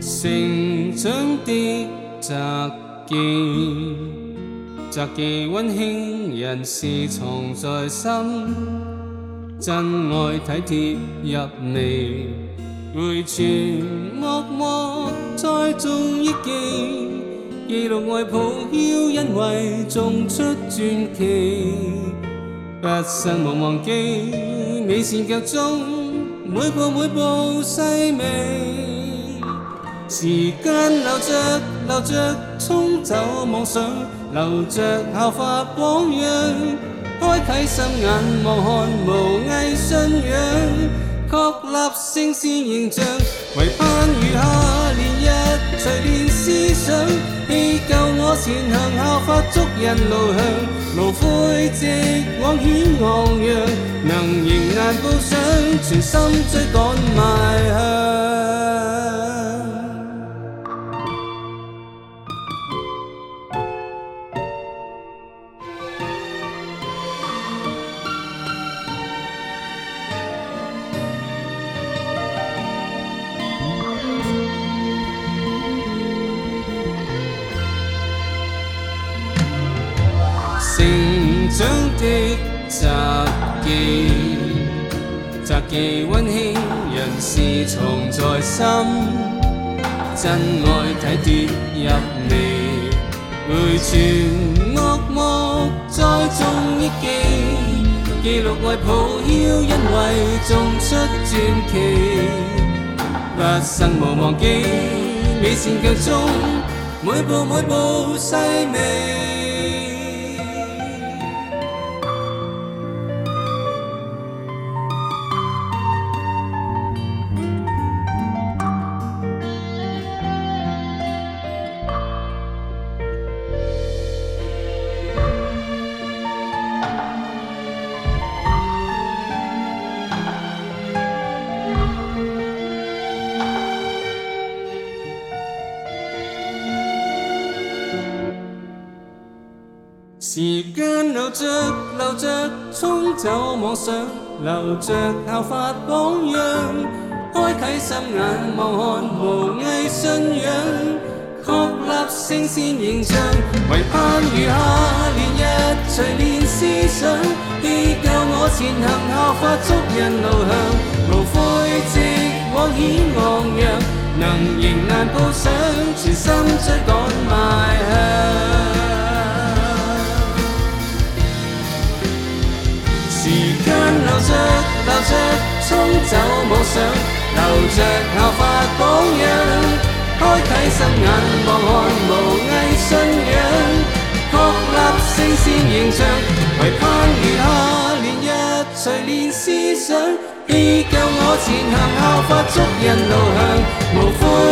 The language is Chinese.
成长的杂记，杂记温馨人事藏在心。真愛體貼入微，回傳惡魔栽種憶記，記錄愛抱曉，因為種出傳奇。不生無忘記，美善腳蹤，每步每步細微。時間流着流着，沖走妄想，流着效法榜樣。开睇心眼望看无艺信仰，确立圣善形象。维盼如下连日，随便思想，依旧我前行效法足印路向，无悔直往险昂扬，能迎难步上，全心追赶迈向。長的札記，札記温馨人事藏在心，真愛體貼入微，回傳惡目栽種憶記，記錄愛抱曉，因為種出傳奇，不生無忘記，美善腳蹤，每步每步細微。时间流着，流着，冲走妄想，流着效法榜样，开启心眼望看无畏信仰，确立圣善形象，维盼雨下连一随便思想，依旧我前行效法足印路向，无悔直往显昂扬，能迎难抱上，全心追赶迈向。出衝走夢想，留着頭髮保養，開啟心眼望看無畏信仰，確立聖善形象，為盼餘下年日錘煉思想，必救我前行，效法足印路向，無悔。